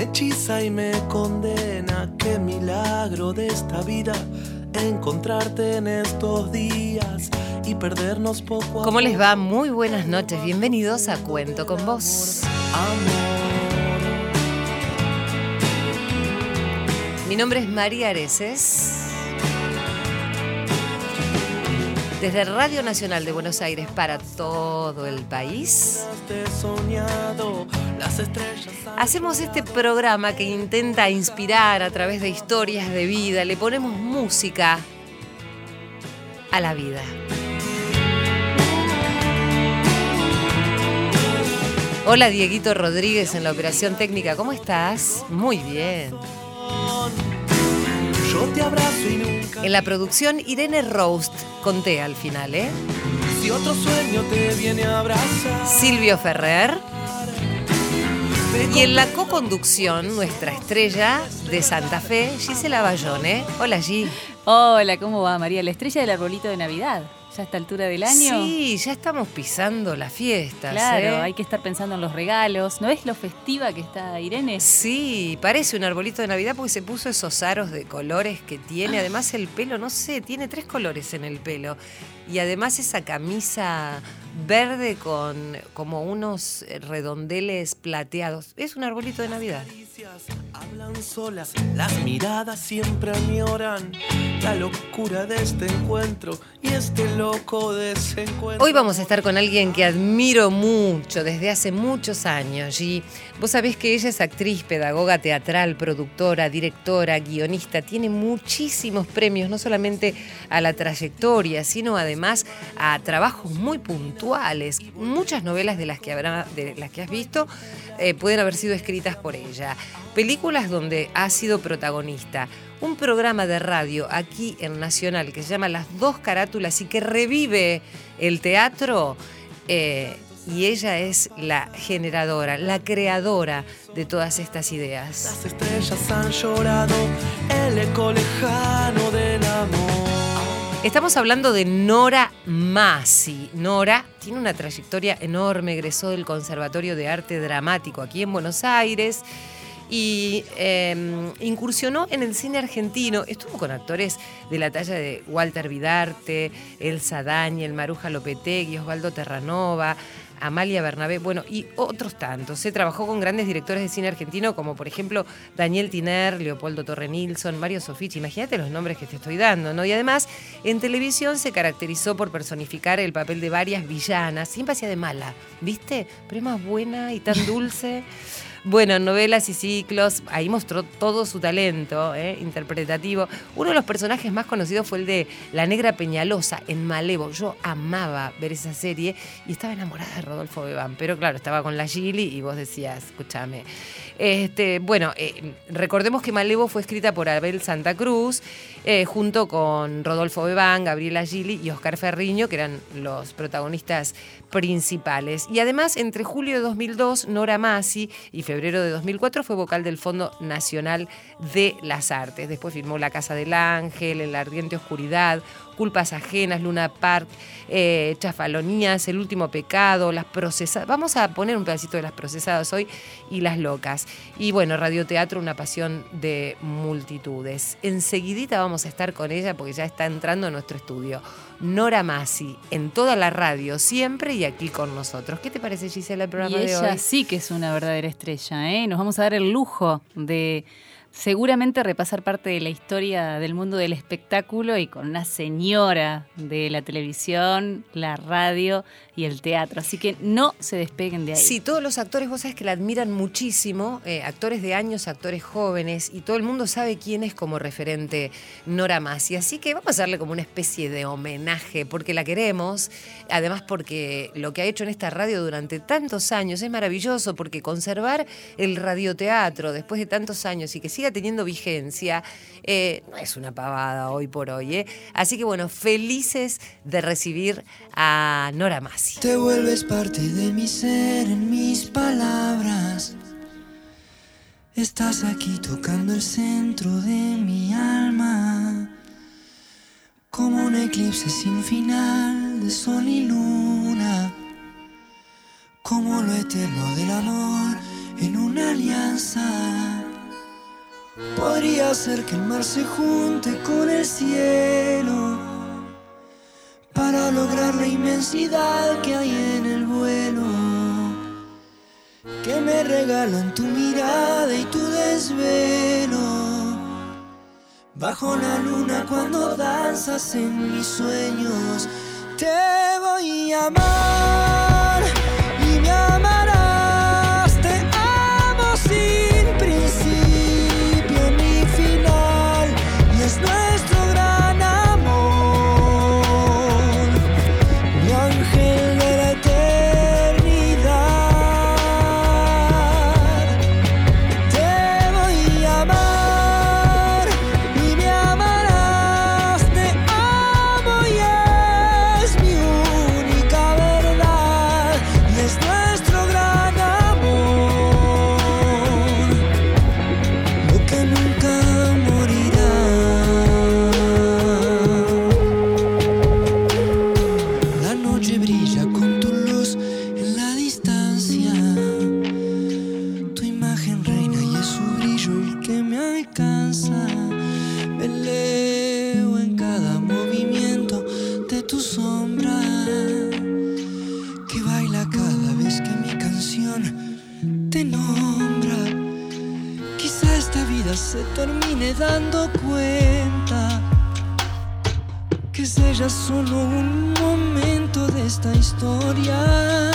me hechiza y me condena. Qué milagro de esta vida encontrarte en estos días y perdernos poco a ¿Cómo les va? Muy buenas noches. Bienvenidos a Cuento con Vos. Mi nombre es María Areces. Desde Radio Nacional de Buenos Aires para todo el país, hacemos este programa que intenta inspirar a través de historias de vida. Le ponemos música a la vida. Hola Dieguito Rodríguez en la operación técnica, ¿cómo estás? Muy bien. Yo te abrazo y nunca. En la producción Irene Roast, conté al final, ¿eh? Si otro sueño te viene a abrazar. Silvio Ferrer. Y en la co-conducción, nuestra estrella de Santa Fe, Gisela Bayone. Hola G. Hola, ¿cómo va María? La estrella del arbolito de Navidad. ¿Ya a esta altura del año? Sí, ya estamos pisando las fiestas. Claro, ¿eh? hay que estar pensando en los regalos. ¿No es lo festiva que está Irene? Sí, parece un arbolito de Navidad porque se puso esos aros de colores que tiene. Además el pelo, no sé, tiene tres colores en el pelo. Y además esa camisa verde con como unos redondeles plateados. Es un arbolito de Navidad. Hablan solas, las miradas siempre añoran la locura de este encuentro y este loco desencuentro. Hoy vamos a estar con alguien que admiro mucho desde hace muchos años y vos sabés que ella es actriz, pedagoga teatral, productora, directora, guionista, tiene muchísimos premios, no solamente a la trayectoria, sino además a trabajos muy puntuales. Muchas novelas de las que, habrá, de las que has visto eh, pueden haber sido escritas por ella. Películas donde ha sido protagonista. Un programa de radio aquí en Nacional que se llama Las dos carátulas y que revive el teatro. eh, y ella es la generadora, la creadora de todas estas ideas. Las estrellas han llorado el eco lejano del amor. Estamos hablando de Nora Masi. Nora tiene una trayectoria enorme, egresó del Conservatorio de Arte Dramático aquí en Buenos Aires y eh, incursionó en el cine argentino. Estuvo con actores de la talla de Walter Vidarte, Elsa Daniel, Maruja Lopetegui, Osvaldo Terranova. Amalia Bernabé, bueno, y otros tantos. Se trabajó con grandes directores de cine argentino, como por ejemplo Daniel Tiner, Leopoldo Torre Nilsson, Mario Soffici. Imagínate los nombres que te estoy dando, ¿no? Y además, en televisión se caracterizó por personificar el papel de varias villanas. Siempre hacía de mala, ¿viste? Pero más buena y tan dulce. Bueno, en novelas y ciclos, ahí mostró todo su talento ¿eh? interpretativo. Uno de los personajes más conocidos fue el de La Negra Peñalosa en Malevo. Yo amaba ver esa serie y estaba enamorada de Rodolfo Bebán, pero claro, estaba con la Gili y vos decías, escúchame. Este, bueno, eh, recordemos que Malevo fue escrita por Abel Santa Cruz, eh, junto con Rodolfo Bebán, Gabriela Gili y Oscar Ferriño, que eran los protagonistas principales. Y además, entre julio de 2002, Nora Masi y febrero de 2004 fue vocal del Fondo Nacional de las Artes. Después firmó La Casa del Ángel, En la Ardiente Oscuridad, Culpas Ajenas, Luna Park, eh, Chafalonías, El Último Pecado, Las Procesadas. Vamos a poner un pedacito de Las Procesadas hoy y Las Locas. Y bueno, Radioteatro, una pasión de multitudes. Enseguidita vamos a estar con ella porque ya está entrando en nuestro estudio. Nora Masi, en toda la radio, siempre y aquí con nosotros. ¿Qué te parece, Gisela, el programa Y de ella hoy? sí que es una verdadera estrella, ¿eh? Nos vamos a dar el lujo de seguramente repasar parte de la historia del mundo del espectáculo y con una señora de la televisión, la radio y el teatro. Así que no se despeguen de ahí. Sí, todos los actores, vos sabés que la admiran muchísimo, eh, actores de años, actores jóvenes, y todo el mundo sabe quién es como referente Nora Masi. Así que vamos a darle como una especie de homenaje, porque la queremos, además porque lo que ha hecho en esta radio durante tantos años es maravilloso, porque conservar el radioteatro después de tantos años y que siga teniendo vigencia, eh, no es una pavada hoy por hoy. ¿eh? Así que bueno, felices de recibir a Nora Masi. Te vuelves parte de mi ser en mis palabras. Estás aquí tocando el centro de mi alma. Como un eclipse sin final de sol y luna. como lo eterno del amor en una alianza. Podría ser que el mar se junte con el cielo para lograr la inmensidad que hay en el vuelo que me regalan tu mirada y tu desvelo. Bajo la luna cuando danzas en mis sueños, te voy a amar se termine dando cuenta que ella solo un momento de esta historia.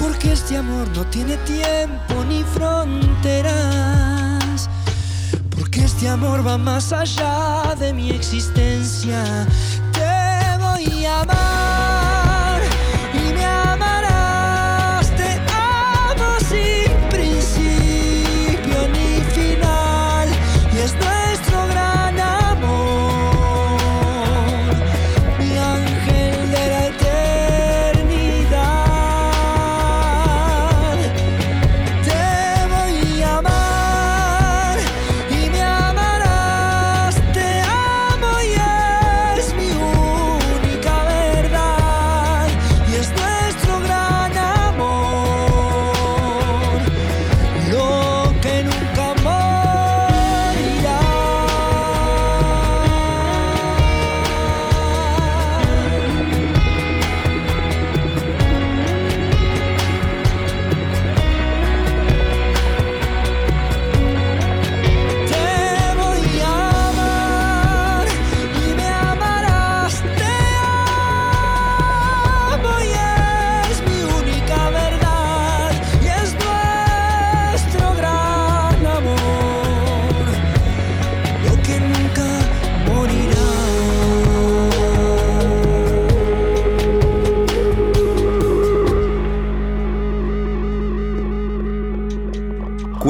Porque este amor no tiene tiempo ni fronteras. Porque este amor va más allá de mi existencia. Te voy a amar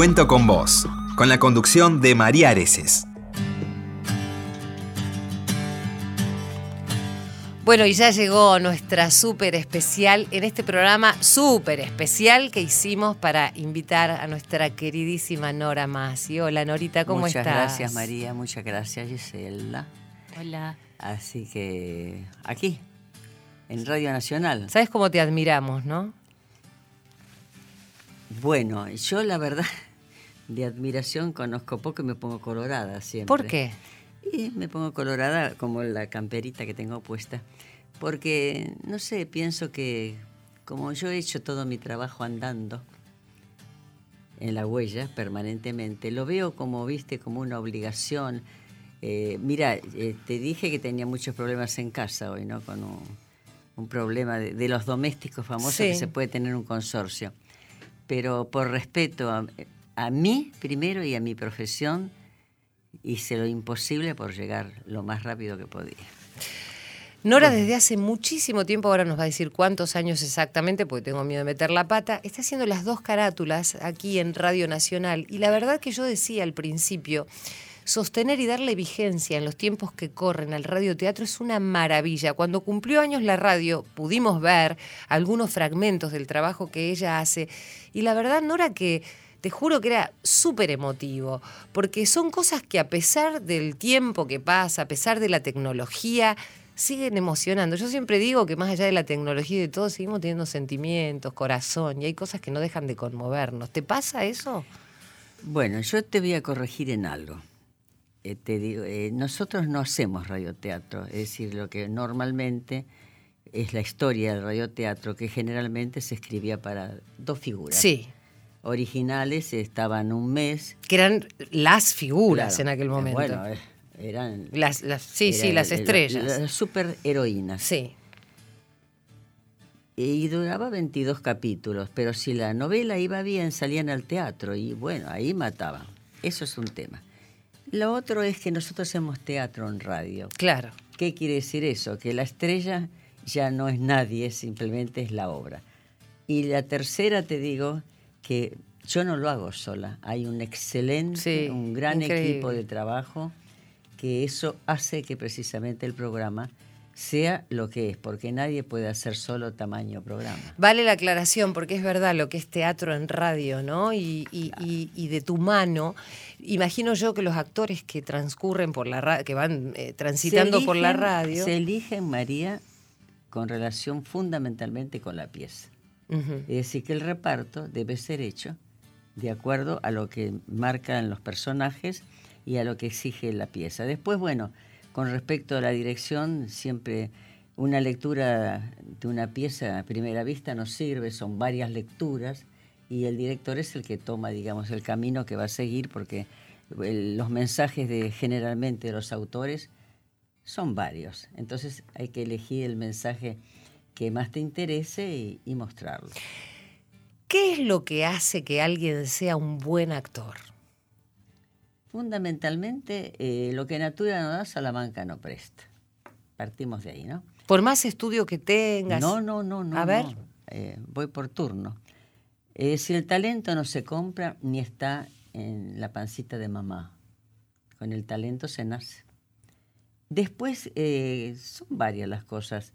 Cuento con vos, con la conducción de María Areces. Bueno, y ya llegó nuestra súper especial en este programa súper especial que hicimos para invitar a nuestra queridísima Nora Masi. Hola Norita, ¿cómo muchas estás? gracias María, muchas gracias Gisela. Hola. Así que aquí, en Radio Nacional. ¿Sabes cómo te admiramos, no? Bueno, yo la verdad de admiración conozco poco y me pongo colorada siempre. ¿Por qué? Y me pongo colorada como la camperita que tengo puesta. Porque, no sé, pienso que como yo he hecho todo mi trabajo andando en la huella permanentemente, lo veo como, viste, como una obligación. Eh, mira, eh, te dije que tenía muchos problemas en casa hoy, ¿no? Con un, un problema de, de los domésticos famosos Sí. que se puede tener un consorcio. Pero por respeto a, a mí primero y a mi profesión, hice lo imposible por llegar lo más rápido que podía. Nora desde hace muchísimo tiempo, ahora nos va a decir cuántos años exactamente, porque tengo miedo de meter la pata, está haciendo las dos carátulas aquí en Radio Nacional. Y la verdad que yo decía al principio, sostener y darle vigencia en los tiempos que corren al radioteatro es una maravilla. Cuando cumplió años la radio, pudimos ver algunos fragmentos del trabajo que ella hace. Y la verdad, Nora, que te juro que era súper emotivo, porque son cosas que a pesar del tiempo que pasa, a pesar de la tecnología, siguen emocionando. Yo siempre digo que más allá de la tecnología y de todo, seguimos teniendo sentimientos, corazón, y hay cosas que no dejan de conmovernos. ¿Te pasa eso? Bueno, yo te voy a corregir en algo. Eh, te digo, eh, nosotros no hacemos radioteatro, es decir, lo que normalmente es la historia del radioteatro, que generalmente se escribía para dos figuras. Sí. Originales estaban un mes. Que eran las figuras Claro, en aquel eh, momento. Bueno, eh, eran. las, las- sí, sí, las el- estrellas. Las superheroínas. Sí. Y duraba 22 capítulos, pero si la novela iba bien, salían al teatro y bueno, ahí mataban. Eso es un tema. Lo otro es que nosotros hacemos teatro en radio. Claro. ¿Qué quiere decir eso? Que la estrella ya no es nadie, simplemente es la obra. Y la tercera te digo que yo no lo hago sola. Hay un excelente, Sí, un gran increíble. equipo de trabajo que eso hace que precisamente el programa sea lo que es, porque nadie puede hacer solo tamaño programa. Vale la aclaración, porque es verdad lo que es teatro en radio, ¿no? Y, y- y- y de tu mano. Imagino yo que los actores que transcurren por la radio, que van eh, transitando por la radio. Se eligen, María, con relación fundamentalmente con la pieza. Es decir, que el reparto debe ser hecho de acuerdo a lo que marcan los personajes y a lo que exige la pieza. Después, bueno, con respecto a la dirección, siempre una lectura de una pieza a primera vista nos sirve, son varias lecturas y el director es el que toma, digamos, el camino que va a seguir porque los mensajes de generalmente de los autores son varios. Entonces hay que elegir el mensaje que más te interese y, y mostrarlo. ¿Qué es lo que hace que alguien sea un buen actor? Fundamentalmente, eh, lo que Natura no da, Salamanca no presta. Partimos de ahí, ¿no? Por más estudio que tengas. No, no, no, no. A ver. no. Eh, voy por turno. Eh, si el talento no se compra ni está en la pancita de mamá, con el talento se nace. Después, son varias las cosas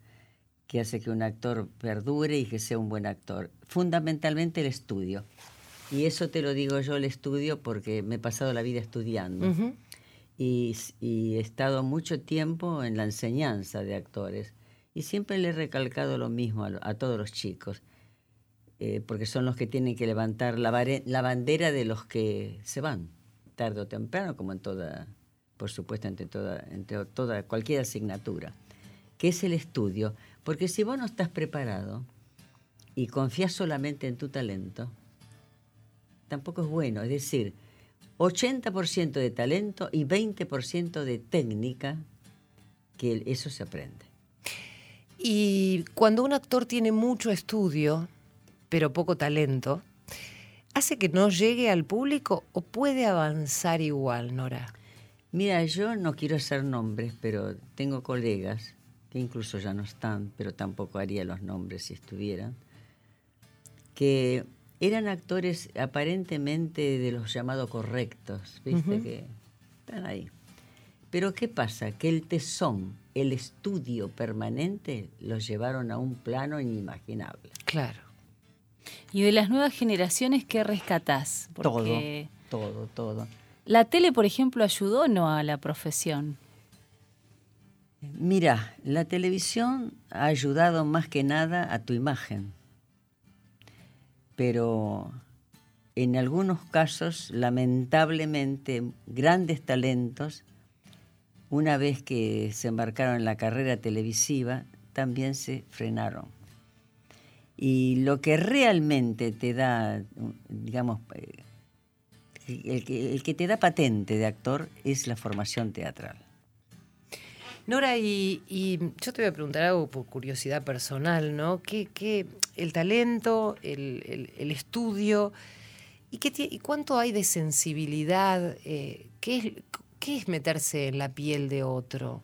que hace que un actor perdure y que sea un buen actor. Fundamentalmente el estudio. Y eso te lo digo yo, el estudio, porque me he pasado la vida estudiando y, y he estado mucho tiempo en la enseñanza de actores y siempre le he recalcado lo mismo a, todos los chicos, eh, porque son los que tienen que levantar la, la bandera de los que se van, tarde o temprano, como en toda, por supuesto, entre toda, entre toda cualquier asignatura, que es el estudio, porque si vos no estás preparado y confías solamente en tu talento, tampoco es bueno. Es decir, 80% de talento y 20% de técnica, que eso se aprende. Y cuando un actor tiene mucho estudio, pero poco talento, ¿hace que no llegue al público o puede avanzar igual, Nora? Mira, yo no quiero hacer nombres, pero tengo colegas que incluso ya no están, pero tampoco haría los nombres si estuvieran, que eran actores aparentemente de los llamados correctos, ¿viste? Que están ahí. Pero ¿qué pasa? Que el tesón, el estudio permanente, los llevaron a un plano inimaginable. Claro. Y de las nuevas generaciones, ¿qué rescatás? Porque Todo, todo, todo. la tele, por ejemplo, ayudó o no a la profesión. Mira, la televisión ha ayudado más que nada a tu imagen, pero en algunos casos, lamentablemente, grandes talentos, una vez que se embarcaron en la carrera televisiva, también se frenaron. Y lo que realmente te da, digamos, eh, el que, el que te da patente de actor es la formación teatral. Nora, y, y yo te voy a preguntar algo por curiosidad personal, ¿no? ¿Qué, qué- el talento, el, el- el estudio, ¿y, qué y cuánto hay de sensibilidad? eh, ¿qué, es, ¿Qué es meterse en la piel de otro?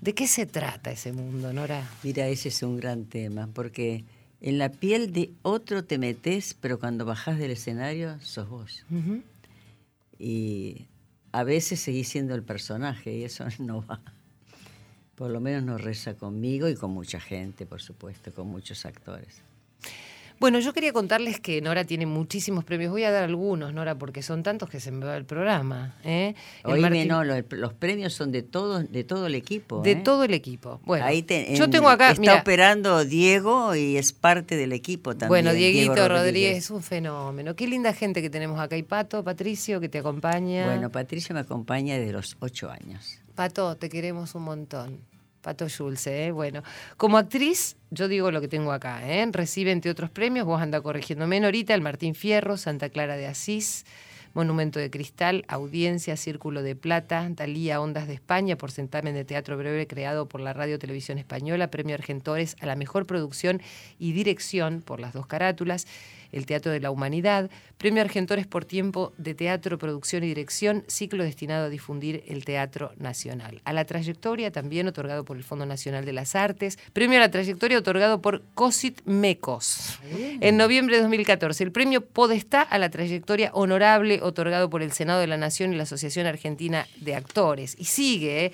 ¿De qué se trata ese mundo, Nora? Mira, ese es un gran tema, porque en la piel de otro te metes, pero cuando bajás del escenario sos vos. Y a veces seguís siendo el personaje y eso no va. Por lo menos no reza conmigo y con mucha gente, por supuesto, con muchos actores. Bueno, yo quería contarles que Nora tiene muchísimos premios. Voy a dar algunos, Nora, porque son tantos que se me va el programa. ¿eh? El Oíme, Martín- no, lo- los premios son de todo, de todo el equipo. De ¿eh? todo el equipo. Bueno, Ahí te- yo en- tengo acá, Está mira, operando Diego y es parte del equipo también. bueno, Diego Dieguito Rodríguez. es un fenómeno. Qué linda gente que tenemos acá. Y Pato, Patricio, que te acompaña. Bueno, Patricia me acompaña desde los ocho años. Pato, te queremos un montón. Pato Schulze, ¿eh? Bueno, como actriz, yo digo lo que tengo acá, ¿eh? Recibe, entre otros premios, vos anda corrigiéndome, Norita, el Martín Fierro, Santa Clara de Asís, Monumento de Cristal, Audiencia, Círculo de Plata, Talía Ondas de España, por certamen de teatro breve creado por la Radio Televisión Española, Premio Argentores a la mejor producción y dirección por las dos carátulas, el Teatro de la Humanidad, Premio Argentores por tiempo de teatro, producción y dirección, ciclo destinado a difundir el teatro nacional. A la trayectoria también otorgado por el Fondo Nacional de las Artes, premio a la trayectoria otorgado por COSIT Mecos. En noviembre de 2014, el premio Podestá a la trayectoria honorable otorgado por el Senado de la Nación y la Asociación Argentina de Actores. Y sigue, ¿eh?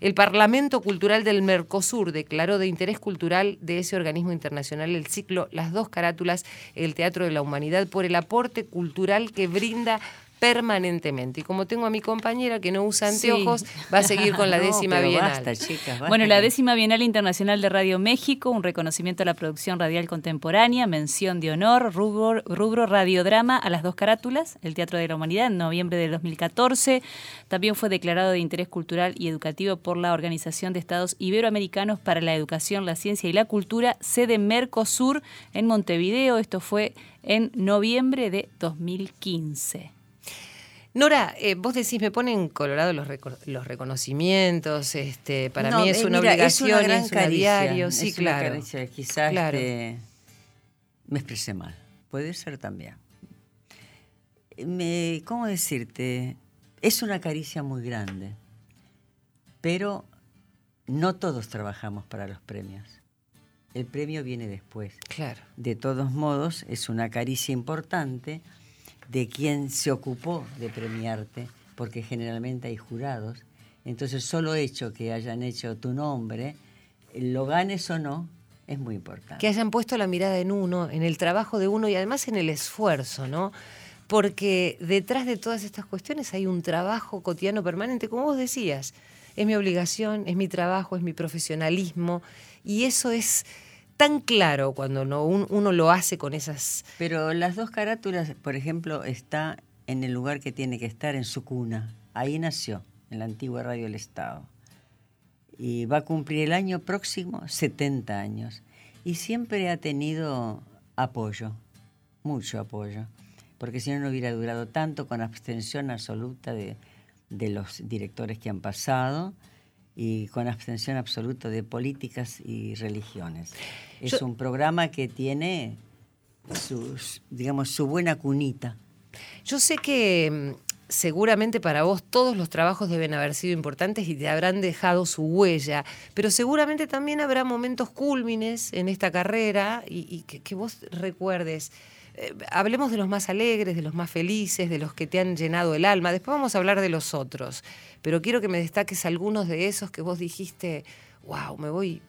El Parlamento Cultural del Mercosur declaró de interés cultural de ese organismo internacional el ciclo Las dos carátulas, el Teatro de la Humanidad, por el aporte cultural que brinda permanentemente. Y como tengo a mi compañera que no usa Sí. anteojos, va a seguir con la No, décima bienal. Basta, chicas, basta Bueno, la décima Bienal Internacional de Radio México, un reconocimiento a la producción radial contemporánea, mención de honor, rubro, rubro radiodrama a las dos carátulas, el Teatro de la Humanidad, en noviembre del 2014. También fue declarado de interés cultural y educativo por la Organización de Estados Iberoamericanos para la Educación, la Ciencia y la Cultura, sede Mercosur en Montevideo. Esto fue en noviembre de 2015. Nora, eh, vos decís, me ponen colorado los, reco- los reconocimientos, este, para No, mí es eh, una mira, obligación, es una gran una caricia, diario, sí, es una claro. caricia. Quizás Claro. este, me expresé mal, puede ser también. Me, ¿Cómo decirte? Es una caricia muy grande, pero no todos trabajamos para los premios. El premio viene después. Claro. De todos modos, es una caricia importante de quien se ocupó de premiarte, porque generalmente hay jurados. Entonces, solo hecho que hayan hecho tu nombre, lo ganes o no, es muy importante. que hayan puesto la mirada en uno, en el trabajo de uno y además en el esfuerzo, ¿no? Porque detrás de todas estas cuestiones hay un trabajo cotidiano permanente, como vos decías. Es mi obligación, es mi trabajo, es mi profesionalismo y eso es tan claro cuando no, un- uno lo hace con esas... Pero las dos carátulas, por ejemplo, está en el lugar que tiene que estar, en su cuna. Ahí nació, en la antigua Radio del Estado. Y va a cumplir el año próximo 70 años. Y siempre ha tenido apoyo, mucho apoyo. Porque si no, no hubiera durado tanto con abstención absoluta de, de los directores que han pasado y con abstención absoluta de políticas y religiones. Es Yo- un programa que tiene sus, digamos, su buena cunita. Yo sé que mm, seguramente para vos todos los trabajos deben haber sido importantes y te habrán dejado su huella, pero seguramente también habrá momentos cúlmines en esta carrera y, y que, que vos recuerdes. Eh, hablemos de los más alegres, de los más felices, de los que te han llenado el alma. Después vamos a hablar de los otros, pero quiero que me destaques algunos de esos que vos dijiste, wow, me voy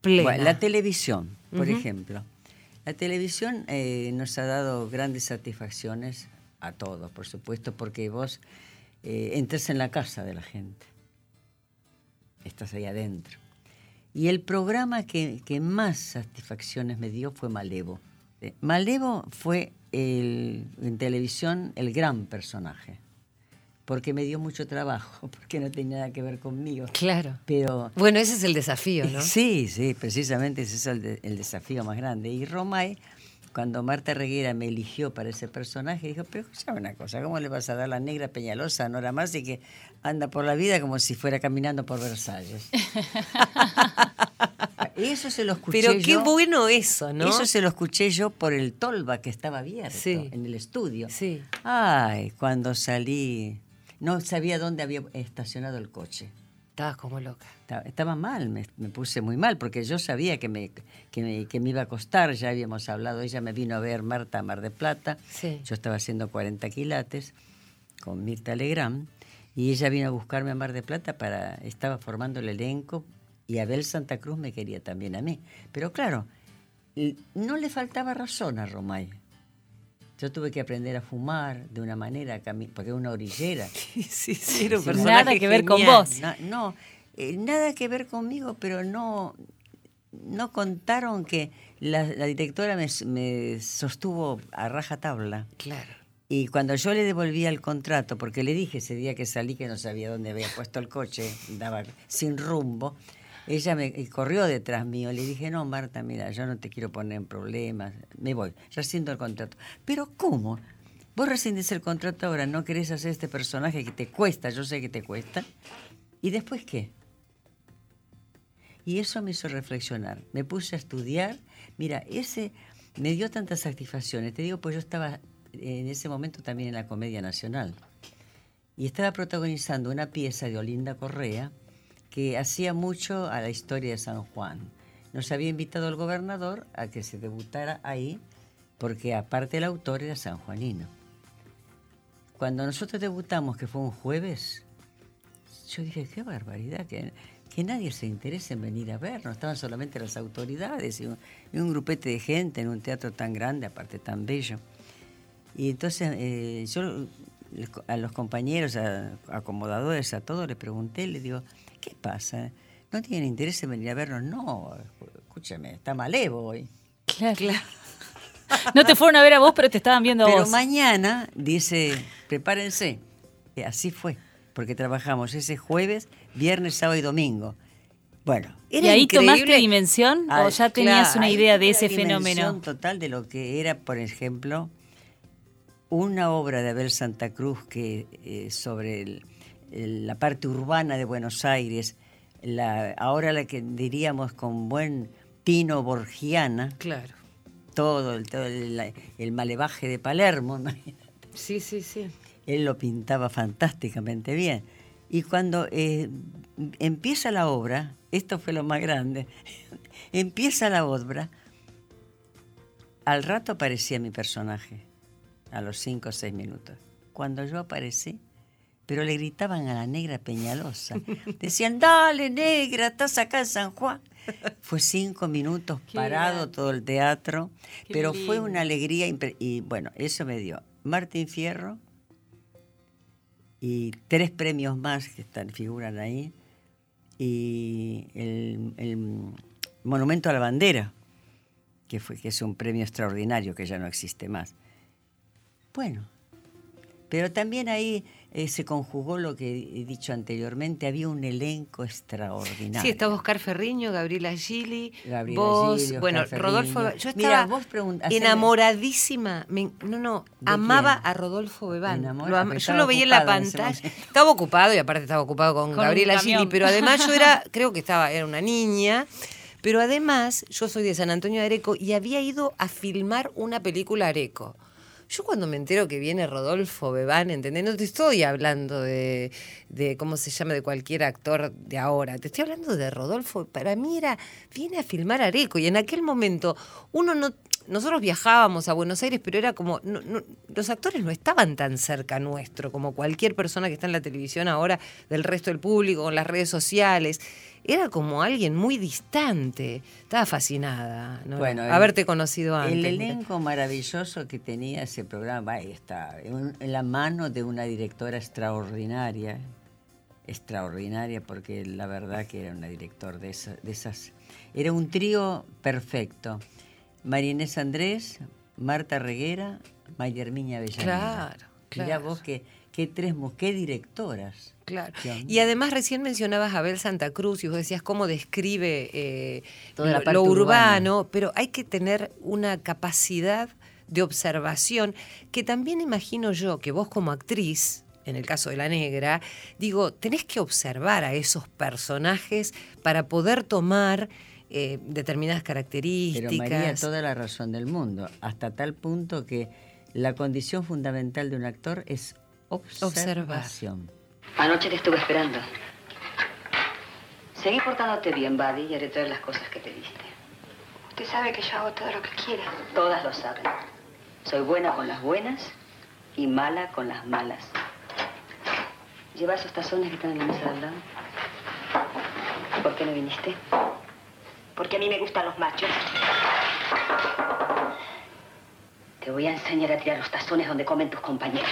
plena. Bueno, la televisión, por ejemplo. La televisión eh, nos ha dado grandes satisfacciones a todos, por supuesto, porque vos eh, entras en la casa de la gente. Estás ahí adentro. Y el programa que, que más satisfacciones me dio fue Malevo. Eh, Malevo fue el- en televisión el gran personaje, porque me dio mucho trabajo, porque no tenía nada que ver conmigo. Claro. Pero Bueno, ese es el desafío, ¿no? Sí, sí, precisamente ese es el, de- el desafío más grande. Y Romay, cuando Marta Reguera me eligió para ese personaje, dijo, pero escuchame una cosa, ¿cómo le vas a dar la negra Peñalosa a Nora Masi que anda por la vida como si fuera caminando por Versalles? eso se lo escuché Pero qué yo. bueno eso, ¿no? Eso se lo escuché yo por el tolva que estaba abierto Sí. en el estudio. Sí. Ay, cuando salí, no sabía dónde había estacionado el coche. Estabas como loca. Estaba, estaba mal, me, me puse muy mal, porque yo sabía que me, que, me, que me iba a costar, ya habíamos hablado, ella me vino a ver Marta a Mar de Plata, Sí. yo estaba haciendo 40 quilates con Mirta Legrand, y ella vino a buscarme a Mar de Plata para, estaba formando el elenco, y Abel Santa Cruz me quería también a mí. Pero claro, no le faltaba razón a Romay. Yo tuve que aprender a fumar de una manera, porque es una orillera. Sí, sí, sí, era un Sí, personaje nada que ver con genial. vos. Na- no, eh, nada que ver conmigo, pero no, no contaron que la, la directora me, me sostuvo a rajatabla. Claro. Y cuando yo le devolvía el contrato, porque le dije ese día que salí que no sabía dónde había puesto el coche, daba sin rumbo, ella me corrió detrás mío. Le dije, no, Marta, mira, yo no te quiero poner en problemas, me voy, rescindo el contrato. Pero ¿cómo? Vos rescindís el contrato ahora, no querés hacer este personaje que te cuesta, yo sé que te cuesta. ¿Y después qué? Y eso me hizo reflexionar. Me puse a estudiar. Mira, ese me dio tantas satisfacciones. Te digo, pues yo estaba en ese momento también en la Comedia Nacional. Y estaba protagonizando una pieza de Olinda Correa que hacía mucho a la historia de San Juan. Nos había invitado el gobernador a que se debutara ahí, porque aparte el autor era sanjuanino. Cuando nosotros debutamos, que fue un jueves, yo dije, qué barbaridad, que, que nadie se interese en venir a vernos. Estaban solamente las autoridades y un, y un grupete de gente en un teatro tan grande, aparte tan bello. Y entonces eh, yo a los compañeros, a acomodadores, a todos les pregunté, les digo, ¿qué pasa? ¿No tienen interés en venir a vernos? No, escúchame, está malevo hoy. Claro. No te fueron a ver a vos, pero te estaban viendo a Pero vos. mañana dice, prepárense. Y así fue, porque trabajamos ese jueves, viernes, sábado y domingo. Bueno, ¿Y Era ahí increíble. tomaste dimensión o ya tenías claro, una idea de ese la dimensión fenómeno? total de lo que era, por ejemplo, una obra de Abel Santa Cruz que eh, sobre el- la parte urbana de Buenos Aires, la, ahora la que diríamos con buen tino borgiana, Claro. todo el, todo el, el malevaje de Palermo, imagínate. Sí, sí, sí. él lo pintaba fantásticamente bien. Y cuando eh, empieza la obra, esto fue lo más grande, empieza la obra, al rato aparecía mi personaje, a los cinco o seis minutos. Cuando yo aparecí, pero le gritaban a la negra Peñalosa, decían, dale negra, estás acá en San Juan. Fue cinco minutos Qué parado todo el teatro, Qué pero fue una alegría, y bueno, eso me dio Martín Fierro, y tres premios más que están, figuran ahí, y el, el Monumento a la Bandera, que, fue, que es un premio extraordinario que ya no existe más. Bueno, pero también ahí eh, se conjugó lo que he dicho anteriormente, había un elenco extraordinario. Sí, estaba Oscar Ferriño, Gabriela Gili, Gabriela vos, Gili, bueno, Ferriño. Rodolfo. Yo Mira, estaba vos enamoradísima. me- no, no, ¿De amaba quién? a Rodolfo Bebán. Lo ama- yo lo veía en la en pantalla. Estaba ocupado y aparte estaba ocupado con, Gabriela Gili, pero además yo era, creo que estaba, era una niña. Pero además, yo soy de San Antonio de Areco y había ido a filmar una película Areco. Yo cuando me entero que viene Rodolfo Bebán, ¿entendés? No te estoy hablando de, de, ¿cómo se llama?, de cualquier actor de ahora. Te estoy hablando de Rodolfo. Para mí era, viene a filmar Areco. Y en aquel momento, uno no... Nosotros viajábamos a Buenos Aires, pero era como... no- no- los actores no estaban tan cerca nuestro como cualquier persona que está en la televisión ahora del resto del público, con las redes sociales. Era como alguien muy distante. Estaba fascinada, ¿no? Bueno, el- haberte conocido antes. El elenco maravilloso que tenía ese programa, ahí está, en, en la mano de una directora extraordinaria, extraordinaria porque la verdad que era una directora de, esa- de esas... Era un trío perfecto. María Inés Andrés, Marta Reguera, María Herminia Avellaneda. Claro, Mirá vos qué, qué tres, qué directoras. Claro. Y además recién mencionabas a Abel Santa Cruz y vos decías cómo describe eh, Toda la lo, parte lo urbano, urbana. pero hay que tener una capacidad de observación que también imagino yo que vos como actriz, en el caso de la negra, digo, tenés que observar a esos personajes para poder tomar eh, determinadas Pero características. María, toda la razón del mundo, hasta tal punto que la condición fundamental de un actor es observación. Anoche te estuve esperando. Seguí portándote bien, Buddy, y haré todas las cosas que pediste. Usted sabe que yo hago todo lo que quiera. Todas lo saben. Soy buena con las buenas y mala con las malas. Lleva esos tazones que están en la mesa de al lado. ¿Por qué no viniste? Porque a mí me gustan los machos. Te voy a enseñar a tirar los tazones donde comen tus compañeros.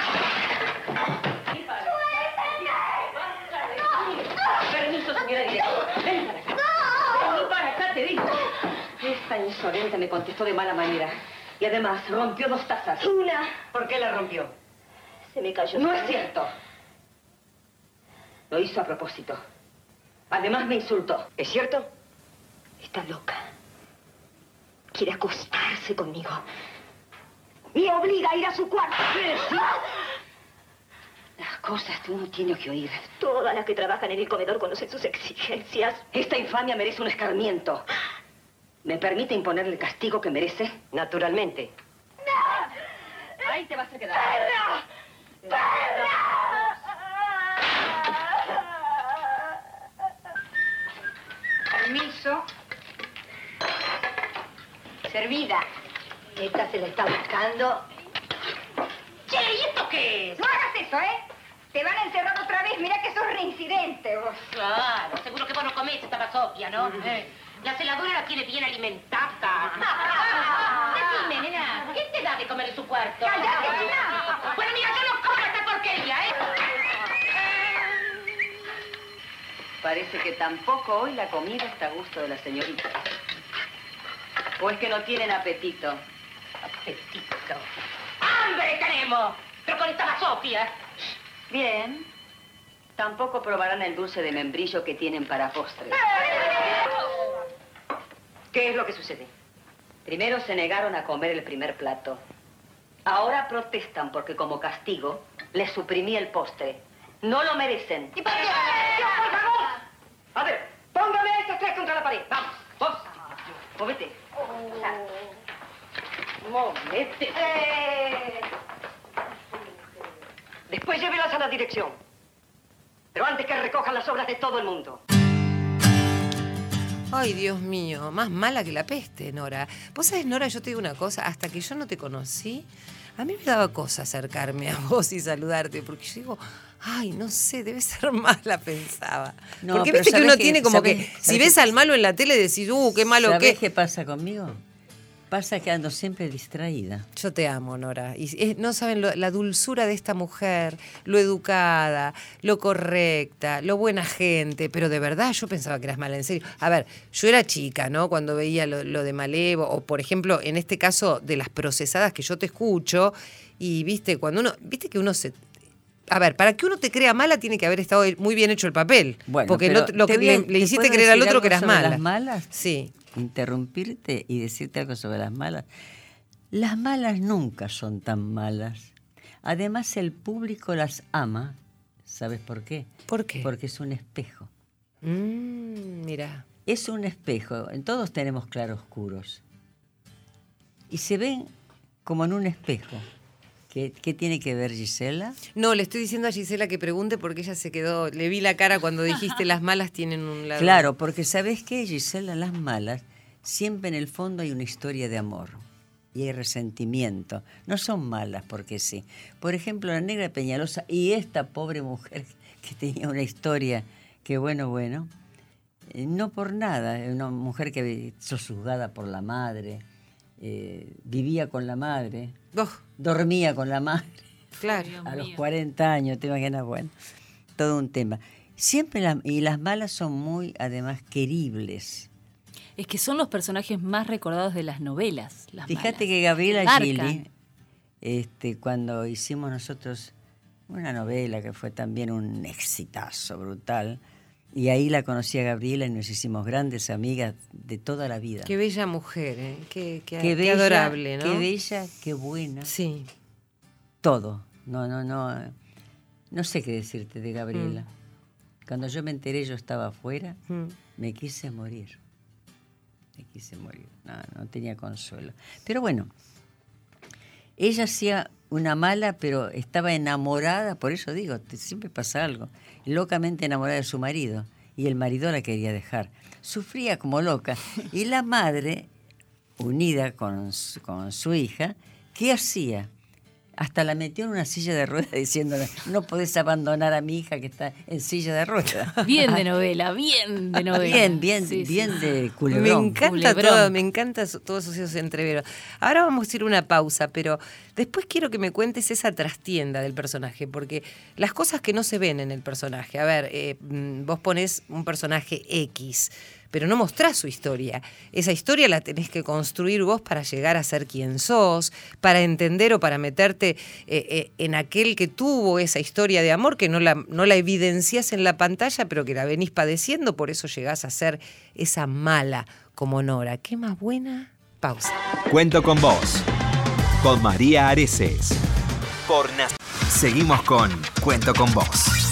Permiso, señora directora. Ven para acá. Ven para acá, te digo. Esta insolente me contestó de mala manera. Y además rompió dos tazas. Una. ¿Por qué la rompió? Se me cayó. No es cierto. Lo hizo a propósito. Además me insultó. ¿Es cierto? Está loca. Quiere acostarse conmigo. Me obliga a ir a su cuarto. Las cosas que uno tiene que oír. Todas las que trabajan en el comedor conocen sus exigencias. Esta infamia merece un escarmiento. ¿Me permite imponerle el castigo que merece? Naturalmente. Ahí te vas a quedar. Permiso. Servida. Esta se la está buscando. Che, ¿y esto qué es? No hagas eso, ¿eh? Te van a encerrar otra vez. Mira que sos reincidente vos. Claro, seguro que vos no comés esta basofia, ¿no? Eh, La celadora la tiene bien alimentada. Decime, nena, ¿qué te da de comer en su cuarto? ¡Cállate, nena! Bueno, mira, yo no como esta porquería, ¿eh? Parece que tampoco hoy la comida está a gusto de la señorita. ¿O es que no tienen apetito? Apetito. ¡Hambre tenemos! Pero con esta basofia. Bien. Tampoco probarán el dulce de membrillo que tienen para postre. ¿Qué es lo que sucede? Primero se negaron a comer el primer plato. Ahora protestan porque como castigo les suprimí el postre. No lo merecen. ¿Y por qué? por favor! A ver, póngame a estos tres contra la pared. Vamos, vos. Móvete. Móvete. Eh, Después llévelas a la dirección. Pero antes que recojan las obras de todo el mundo. Ay, Dios mío, más mala que la peste, Nora. Vos sabés, Nora, yo te digo una cosa, hasta que yo no te conocí, a mí me daba cosa acercarme a vos y saludarte, porque yo digo, ay, no sé, debe ser mala, pensaba. No, porque viste que ¿sabés uno tiene como ¿Sabés- que, si ves al malo en la tele, decís, uh, qué malo ¿Sabés que qué pasa conmigo? Pasa que ando siempre distraída. Yo te amo, Nora. Y es- no saben lo- la dulzura de esta mujer, lo educada, lo correcta, lo buena gente. Pero de verdad yo pensaba que eras mala, en serio. A ver, yo era chica, ¿no? Cuando veía lo, lo de Malevo, o por ejemplo, en este caso de las procesadas que yo te escucho, y viste, cuando uno, viste que uno se. A ver, para que uno te crea mala tiene que haber estado muy bien hecho el papel. Bueno, porque lo, que voy le, le ¿te hiciste creer al otro que eras mala. las malas? Sí. Interrumpirte y decirte algo sobre las malas. Las malas nunca son tan malas. Además, el público las ama. ¿Sabes por qué? ¿Por qué? Porque es un espejo. Mm, mira. Es un espejo. Todos tenemos claroscuros. Y se ven como en un espejo. ¿Qué, qué tiene que ver Gisela? No, le estoy diciendo a Gisela que pregunte porque ella se quedó, le vi la cara cuando dijiste las malas tienen un lado. Claro, porque ¿sabes qué, Gisela? Las malas, siempre en el fondo hay una historia de amor y hay resentimiento. No son malas porque sí. Por ejemplo, la negra Peñalosa y esta pobre mujer que tenía una historia que, bueno, bueno, eh, no por nada, una mujer que sosuzgada por la madre, eh, vivía con la madre, Oh, dormía con la madre claro. a los 40 años, te imaginas, bueno, todo un tema. Siempre la- y las malas son muy, además, queribles. Es que son los personajes más recordados de las novelas. Las Fíjate malas. que Gabriela. Gili, este, cuando hicimos nosotros una novela que fue también un exitazo brutal, y ahí la conocí a Gabriela y nos hicimos grandes amigas de toda la vida. Qué bella mujer, ¿eh? qué, qué- Qué adorable, ¿no? Qué bella, qué buena. Sí. Todo. No, no, no. No sé qué decirte de Gabriela. Mm. Cuando yo me enteré, yo estaba afuera, Mm. me quise morir. Me quise morir. No, no tenía consuelo. Pero bueno, ella hacía una mala, pero estaba enamorada, por eso digo, siempre pasa algo, locamente enamorada de su marido. Y el marido la quería dejar. Sufría como loca. Y la madre, unida con con su hija, ¿qué hacía? Hasta la metió en una silla de ruedas diciéndole, no podés abandonar a mi hija que está en silla de ruedas. Bien de novela, bien de novela. Bien, bien, Sí, sí. bien de Me culebrón. encanta Culebrón. todo, me encanta todos esos entreveros. Ahora vamos a ir a una pausa, pero después quiero que me cuentes esa trastienda del personaje, porque las cosas que no se ven en el personaje. A ver, eh, mm, vos ponés un personaje X, pero no mostrás su historia. Esa historia la tenés que construir vos para llegar a ser quien sos, para entender o para meterte eh, eh, en aquel que tuvo esa historia de amor, que no la, no la evidencias en la pantalla, pero que la venís padeciendo, por eso llegás a ser esa mala como Nora. ¿Qué más buena? Pausa. Cuento con vos. Con María Areces. Por Seguimos con Cuento con vos.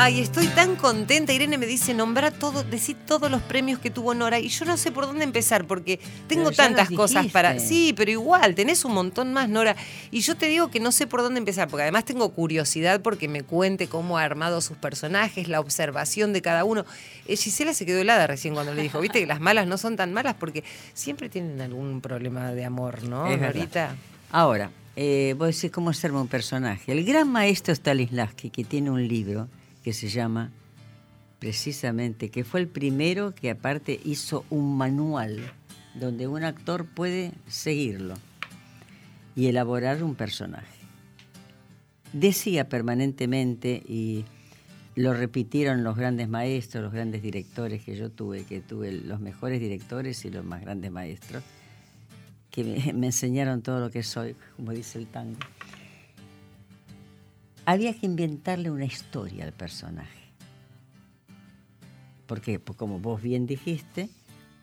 Ay, estoy tan contenta. Irene me dice, nombra todo, decir todos los premios que tuvo Nora. Y yo no sé por dónde empezar, porque tengo tantas cosas para. Sí, pero igual, tenés un montón más, Nora. Y yo te digo que no sé por dónde empezar, porque además tengo curiosidad porque me cuente cómo ha armado sus personajes, la observación de cada uno. Eh, Gisela se quedó helada recién cuando le dijo, viste que las malas no son tan malas porque siempre tienen algún problema de amor, ¿no. Norita? Ahora, eh, voy a decir cómo hacerme un personaje. El gran maestro Stanislavski, que tiene un libro que se llama precisamente, que fue el primero que aparte hizo un manual donde un actor puede seguirlo y elaborar un personaje. Decía permanentemente, y lo repitieron los grandes maestros, los grandes directores que yo tuve, que tuve los mejores directores y los más grandes maestros, que me, me enseñaron todo lo que soy, como dice el tango. Había que inventarle una historia al personaje. Porque, pues, como vos bien dijiste,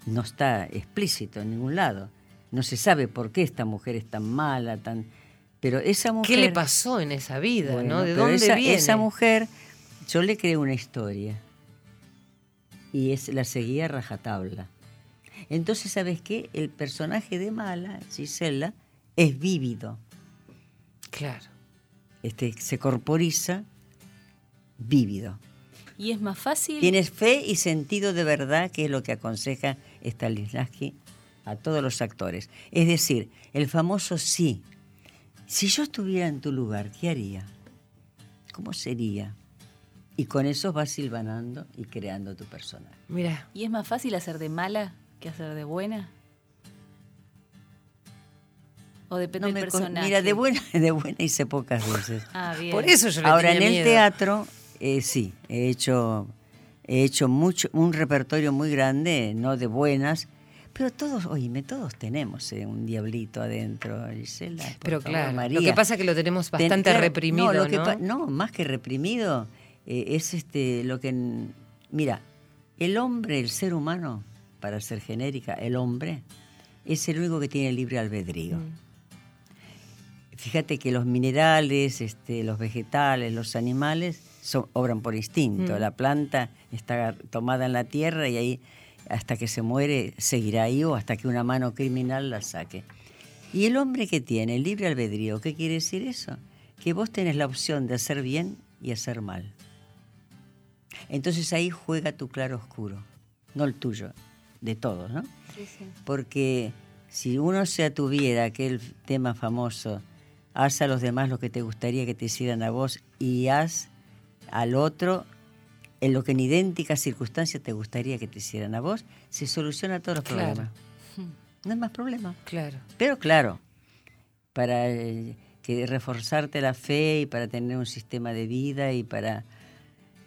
no está explícito en ningún lado. No se sabe por qué esta mujer es tan mala, tan. Pero esa mujer. ¿Qué le pasó en esa vida, Bueno, no? ¿De dónde esa, viene? esa mujer, yo le creé una historia y es, la seguía a rajatabla. Entonces, ¿sabes qué? El personaje de Mala, Gisela, es vívido. Claro. Este, se corporiza vívido. Y es más fácil. Tienes fe y sentido de verdad, que es lo que aconseja Stanislavski a todos los actores. Es decir, el famoso sí. Si yo estuviera en tu lugar, ¿qué haría? ¿Cómo sería? Y con eso vas silvanando y creando tu personaje. Mira. ¿Y es más fácil hacer de mala que hacer de buena? ¿O depende No del personaje? Mira, de buena, de buena hice pocas veces. Ah, bien. Por eso yo le Ahora, en el miedo. teatro, eh, sí, he hecho, he hecho mucho, un repertorio muy grande, no de buenas, pero todos, oíme, todos tenemos eh, un diablito adentro, Gisela. Pero favor, claro, María. lo que pasa es que lo tenemos Ten- bastante claro, reprimido, no, lo que ¿no? pa- no, más que reprimido, eh, es este lo que. Mira, el hombre, el ser humano, para ser genérica, el hombre, es el único que tiene libre albedrío. Mm. Fíjate que los minerales, este, los vegetales, los animales son- obran por instinto. Mm. La planta está tomada en la tierra y ahí hasta que se muere seguirá ahí o hasta que una mano criminal la saque. Y el hombre que tiene el libre albedrío, ¿qué quiere decir eso? Que vos tenés la opción de hacer bien y hacer mal. Entonces ahí juega tu claro oscuro, no el tuyo, de todos, ¿no? Porque si uno se atuviera aquel tema famoso, haz a los demás lo que te gustaría que te hicieran a vos y haz al otro en lo que en idénticas circunstancias te gustaría que te hicieran a vos, se soluciona todos los Claro. problemas. No hay más problema. Claro. Pero claro, para eh, que reforzarte la fe y para tener un sistema de vida y para,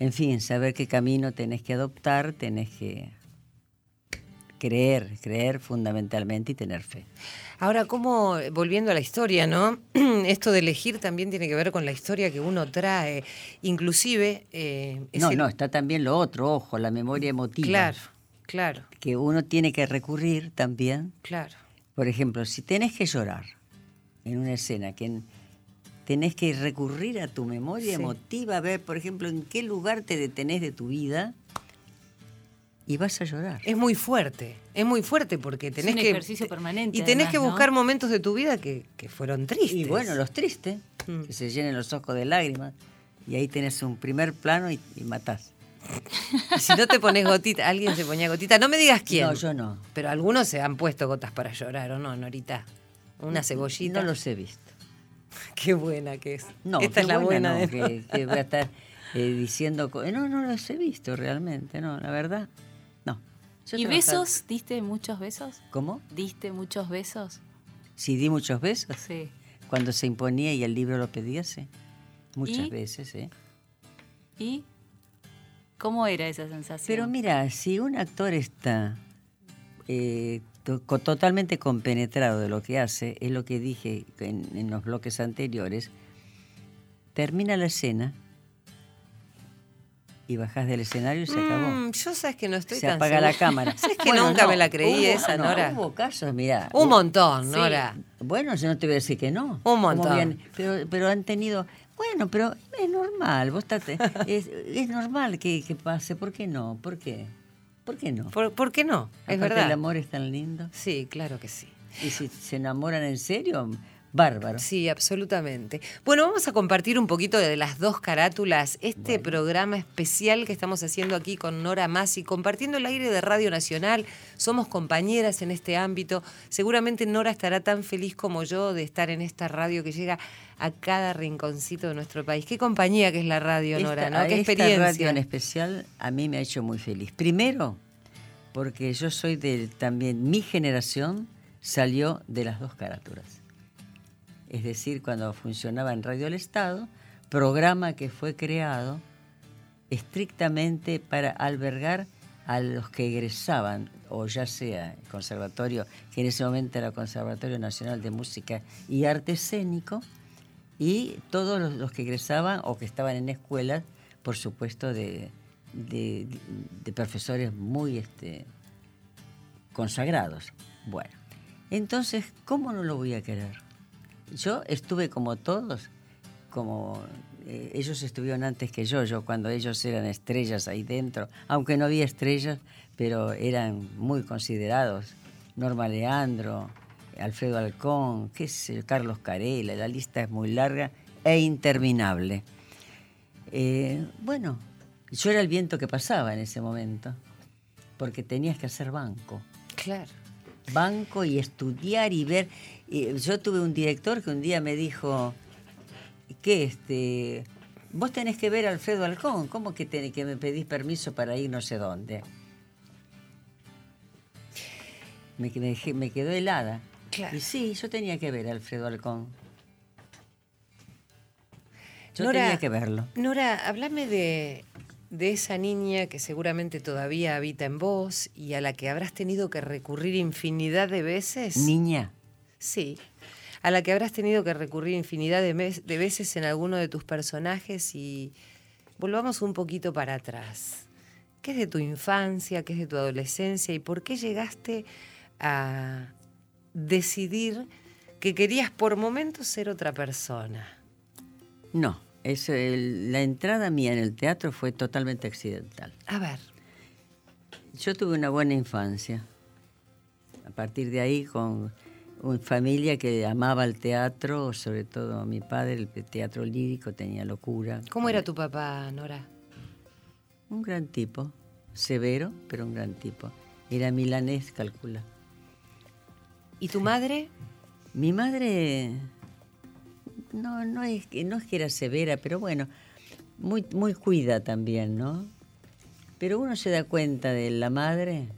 en fin, saber qué camino tenés que adoptar, tenés que creer, creer fundamentalmente y tener fe. Ahora, como volviendo a la historia, ¿no? Esto de elegir también tiene que ver con la historia que uno trae. Inclusive. eh, No, el- no, está también lo otro, ojo, la memoria emotiva. Claro, claro, Que uno tiene que recurrir también. claro. Por ejemplo, si tenés que llorar en una escena, que en- tenés que recurrir a tu memoria Sí. emotiva, a ver, por ejemplo, en qué lugar te detenés de tu vida y vas a llorar. Es muy fuerte, es muy fuerte porque tenés un que. ejercicio permanente, Y tenés además, que ¿no? buscar momentos de tu vida que, que fueron tristes. Y bueno, los tristes, Mm. que se llenen los ojos de lágrimas, y ahí tenés un primer plano y, y matás. Y si no te pones gotita, alguien se ponía gotita. No me digas quién. No, yo no. Pero algunos se han puesto gotas para llorar, ¿o no, Norita? Una cebollita. No los he visto. Qué buena que es. No, Esta qué es la buena, no, de que, que voy a estar eh, diciendo. No, no los he visto realmente, no, la verdad. Yo ¿Y besos? ¿Diste muchos besos? ¿Cómo? ¿Diste muchos besos? Si di muchos besos. Sí. Cuando se imponía y el libro lo pedía, sí. Muchas ¿Y? veces, ¿eh? ¿Y cómo era esa sensación? Pero mira, si un actor está eh, to- totalmente compenetrado de lo que hace, es lo que dije en, en los bloques anteriores, termina la escena y bajas del escenario y se acabó. Mm, yo sabes que no estoy se tan apaga la cámara. ¿Sabes que Bueno, nunca no, me la creí hubo- esa, no, Nora? Hubo casos, mira. Un montón, Sí. Nora. Bueno, yo no te voy a decir que no. Un montón. bien, pero, pero han tenido. Bueno, pero es normal. Vos estás- es, es normal que, que pase. ¿Por qué no? ¿Por qué? ¿Por qué no? ¿Por, por qué no? Es Aparte, verdad. El amor es tan lindo. Sí, claro que sí. Y si se enamoran en serio, bárbaro. Sí, absolutamente. Bueno, vamos a compartir un poquito de las dos carátulas, este programa especial que estamos haciendo aquí con Nora Masi, compartiendo el aire de Radio Nacional. Somos compañeras en este ámbito. Seguramente Nora estará tan feliz como yo de estar en esta radio que llega a cada rinconcito de nuestro país. Qué compañía que es la radio, Nora, Esta- ¿no? Qué esta experiencia. radio en especial a mí me ha hecho muy feliz. Primero, porque yo soy de también, mi generación salió de las dos carátulas. Es decir, cuando funcionaba en Radio El Estado, programa que fue creado estrictamente para albergar a los que egresaban, o ya sea el conservatorio, que en ese momento era Conservatorio Nacional de Música y Arte Escénico, y todos los, que egresaban o que estaban en escuelas, por supuesto, de profesores muy este, consagrados. Bueno, entonces, ¿cómo no lo voy a querer? Yo estuve como todos, como eh, ellos estuvieron antes que yo, yo cuando ellos eran estrellas ahí dentro, aunque no había estrellas, pero eran muy considerados. Norma Leandro, Alfredo Alcón, qué sé Carlos Carela, la lista es muy larga e interminable. Eh, bueno, yo era el viento que pasaba en ese momento, porque tenías que hacer banco Claro. banco y estudiar y ver. Y yo tuve un director que un día me dijo que este vos tenés que ver a Alfredo Alcón, ¿cómo que, tenés que me pedís permiso para ir no sé dónde? Me, me, me quedó helada. Claro. Y sí, yo tenía que ver a Alfredo Alcón. Yo Nora, tenía que verlo. Nora, háblame de, de esa niña que seguramente todavía habita en vos y a la que habrás tenido que recurrir infinidad de veces. Niña, Sí, a la que habrás tenido que recurrir infinidad de, de veces en alguno de tus personajes y volvamos un poquito para atrás. ¿Qué es de tu infancia? ¿Qué es de tu adolescencia? ¿Y por qué llegaste a decidir que querías por momentos ser otra persona? no. Es el- la entrada mía en el teatro fue totalmente accidental. A ver, Yo tuve una buena infancia. A partir de ahí, con una familia que amaba el teatro, sobre todo mi padre, el teatro lírico, tenía locura. ¿cómo era tu papá, Nora? Un gran tipo, severo, pero un gran tipo. Era milanés, calcula. ¿Y tu madre? Mi madre no, no, es, que- no es que era severa, pero bueno, muy, muy cuida también, ¿no? Pero uno se da cuenta de la madre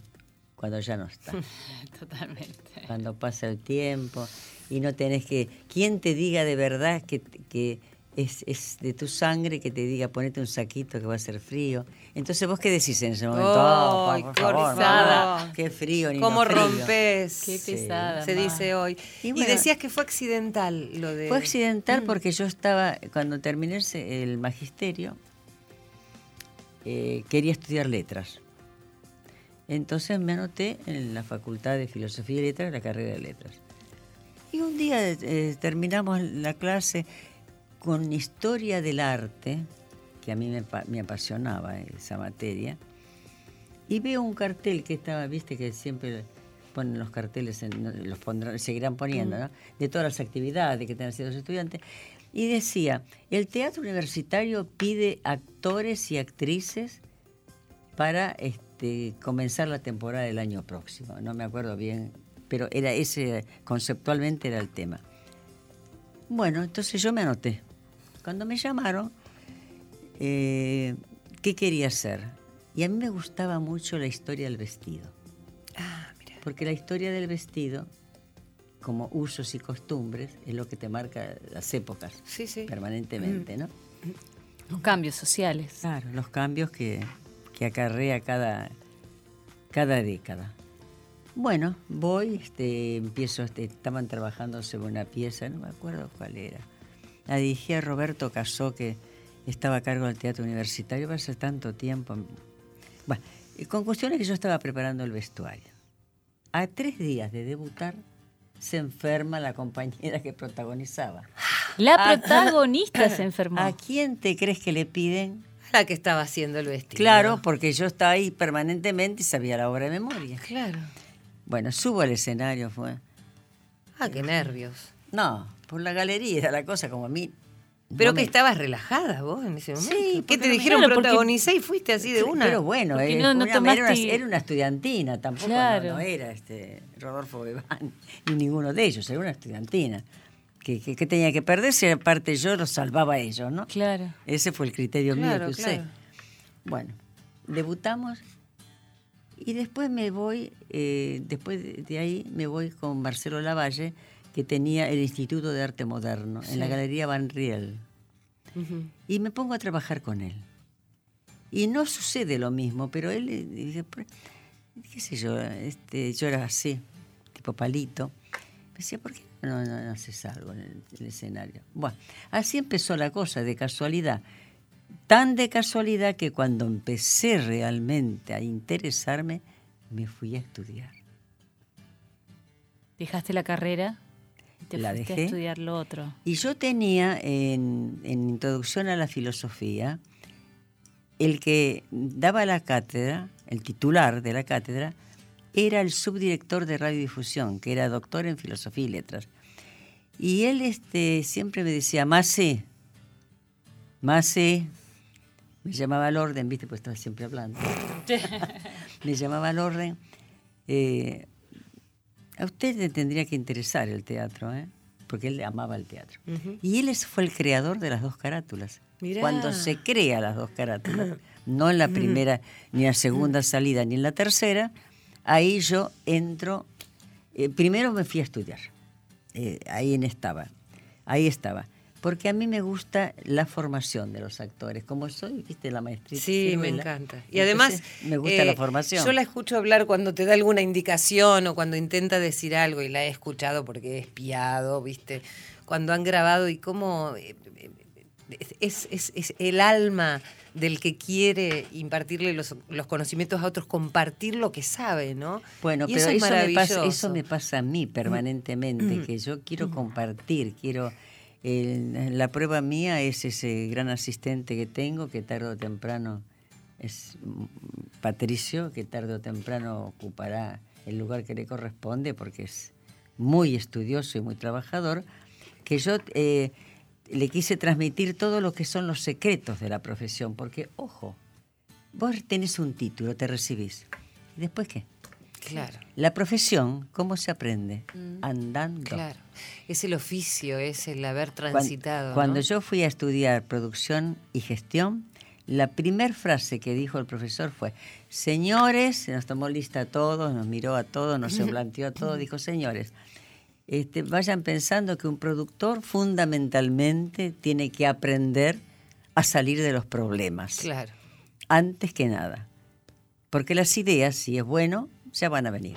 cuando ya no está. Totalmente. cuando pasa el tiempo y no tenés que... ¿Quién te diga de verdad que, que es, es de tu sangre que te diga ponete un saquito que va a ser frío? Entonces vos qué decís en ese momento? "Oh, por qué favor, pesada. mamá, qué frío, ni ¿Cómo no frío". rompes? Qué Sí. pesada. Se dice hoy. Y decías que fue accidental lo de... Fue accidental Mm. porque yo estaba, cuando terminé el magisterio, eh, quería estudiar letras. Entonces me anoté en la Facultad de Filosofía y Letras, la carrera de letras. Y un día eh, terminamos la clase con historia del arte, que a mí me, me apasionaba esa materia, y veo un cartel que estaba, viste que siempre ponen los carteles, en- los pondrán, seguirán poniendo, ¿no? de todas las actividades que tengan sido los estudiantes, y decía, el teatro universitario pide actores y actrices para este, comenzar la temporada del año próximo. No me acuerdo bien, pero era ese, conceptualmente era el tema. Bueno, entonces yo me anoté. Cuando me llamaron, eh, ¿qué quería hacer? Y a mí me gustaba mucho la historia del vestido. Ah, mira. Porque la historia del vestido, como usos y costumbres, es lo que te marca las épocas Sí, sí. permanentemente, ¿no? Los cambios sociales. Claro, los cambios que, que acarrea cada, cada década. Bueno, voy, este, empiezo, este, estaban trabajando sobre una pieza, no me acuerdo cuál era. La dirigía Roberto Casó, que estaba a cargo del teatro universitario hace tanto tiempo. Bueno, y con cuestiones que yo estaba preparando el vestuario. A tres días de debutar, se enferma la compañera que protagonizaba. La Ah. protagonista se enfermó. ¿A quién te crees que le piden? La que estaba haciendo el vestido. Claro, porque yo estaba ahí permanentemente y sabía la obra de memoria. Claro. Bueno, subo al escenario, fue. Ah, qué nervios. No, por la galería era la cosa como a mí. Pero no que me- estabas relajada vos en ese momento. Sí, ¿Qué te dijeron Claro, protagonicé y fuiste así de una? Pero bueno, eh, no- no una- tomaste- era, una, era una estudiantina, tampoco Claro. no, era este Rodolfo Bebán, ni ninguno de ellos, era una estudiantina. Que, que, que tenía que perderse, aparte yo los salvaba a ellos, ¿no? Claro. Ese fue el criterio Claro, mío que usé. claro. Bueno, debutamos y después me voy, eh, después de- ahí me voy con Marcelo Lavalle, que tenía el Instituto de Arte Moderno en la Galería Van Riel. Ujú. Y me pongo a trabajar con él. Y no sucede lo mismo, pero él, eh, dije, "Pero, qué sé yo, este, yo era así, tipo palito. Me decía, ¿por qué no, no, no haces algo en el, en el escenario? Bueno, así empezó la cosa, de casualidad. Tan de casualidad que cuando empecé realmente a interesarme, me fui a estudiar. Dejaste la carrera y te La fuiste dejé. a estudiar lo otro. Y yo tenía en, en Introducción a la Filosofía, el que daba la cátedra, el titular de la cátedra, era el subdirector de radiodifusión, que era doctor en Filosofía y Letras. Y él este, siempre me decía, Mase, Mase, me llamaba al orden, viste, pues estaba siempre hablando. me llamaba al orden. eh, a usted le tendría que interesar el teatro, ¿eh? porque él amaba el teatro. Y él fue el creador de las dos carátulas. Mirá. Cuando se crea las dos carátulas, no en la primera, ni en la segunda salida, ni en la tercera, ahí yo entro. eh, primero me fui a estudiar. Eh, ahí en estaba. Ahí estaba. Porque a mí me gusta la formación de los actores. Como soy, viste, la maestría. Sí, me encanta. Y además, me gusta eh, la formación. Yo la escucho hablar cuando te da alguna indicación o cuando intenta decir algo y la he escuchado porque he espiado, ¿viste? Cuando han grabado y cómo eh, eh, es, es- es el alma del que quiere impartirle los, los conocimientos a otros, compartir lo que sabe, ¿no? Bueno, Y pero es eso, me pasa, eso me pasa a mí permanentemente, que yo quiero compartir, quiero... el- la prueba mía es ese gran asistente que tengo, que tarde o temprano es mm, Patricio, que tarde o temprano ocupará el lugar que le corresponde, porque es muy estudioso y muy trabajador, que yo eh, le quise transmitir todo lo que son los secretos de la profesión, porque, ojo, vos tenés un título, te recibís, ¿y después qué? Claro. La profesión, ¿cómo se aprende? Andando. Claro, es el oficio, es el haber transitado. Cuando, ¿no? yo fui a estudiar producción y gestión, la primera frase que dijo el profesor fue, señores, se nos tomó lista a todos, nos miró a todos, nos planteó a todos, dijo, señores, este, vayan pensando que un productor fundamentalmente tiene que aprender a salir de los problemas, Claro. antes que nada. Porque las ideas, si es bueno, ya van a venir.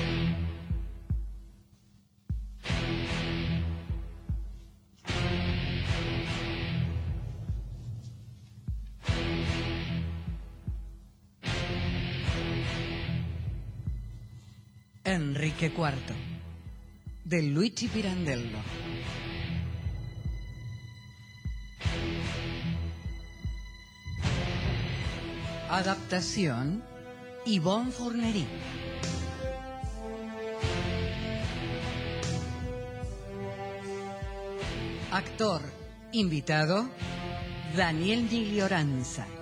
IV de Luigi Pirandello. Adaptación Yvonne Fournery. Actor invitado Daniel Miglioranza.